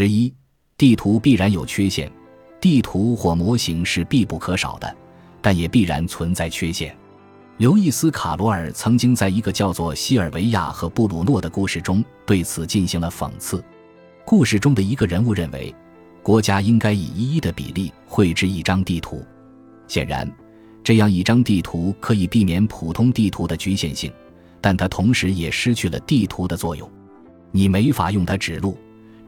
十一，地图必然有缺陷，地图或模型是必不可少的，但也必然存在缺陷。刘易斯·卡罗尔曾经在一个叫做《西尔维亚和布鲁诺》的故事中对此进行了讽刺。故事中的一个人物认为，国家应该以一一的比例绘制一张地图。显然，这样一张地图可以避免普通地图的局限性，但它同时也失去了地图的作用。你没法用它指路，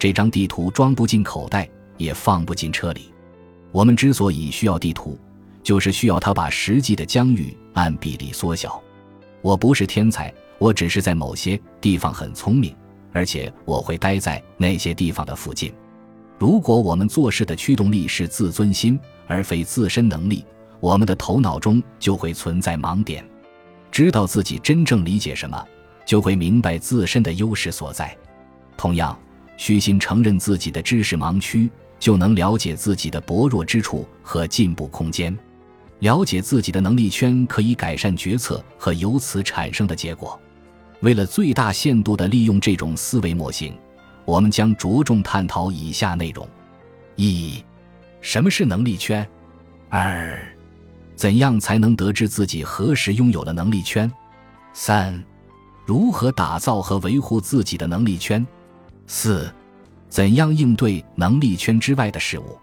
这张地图装不进口袋，也放不进车里。我们之所以需要地图。就是需要它把实际的疆域按比例缩小。我不是天才，我只是在某些地方很聪明，而且我会待在那些地方的附近。如果我们做事的驱动力是自尊心而非自身能力，我们的头脑中就会存在盲点。知道自己真正理解什么，就会明白自身的优势所在。同样，虚心承认自己的知识盲区，就能了解自己的薄弱之处和进步空间。了解自己的能力圈可以改善决策和由此产生的结果。为了最大限度地利用这种思维模型，我们将着重探讨以下内容：一、什么是能力圈？二、怎样才能得知自己何时拥有了能力圈？三、如何打造和维护自己的能力圈？四、怎样应对能力圈之外的事物？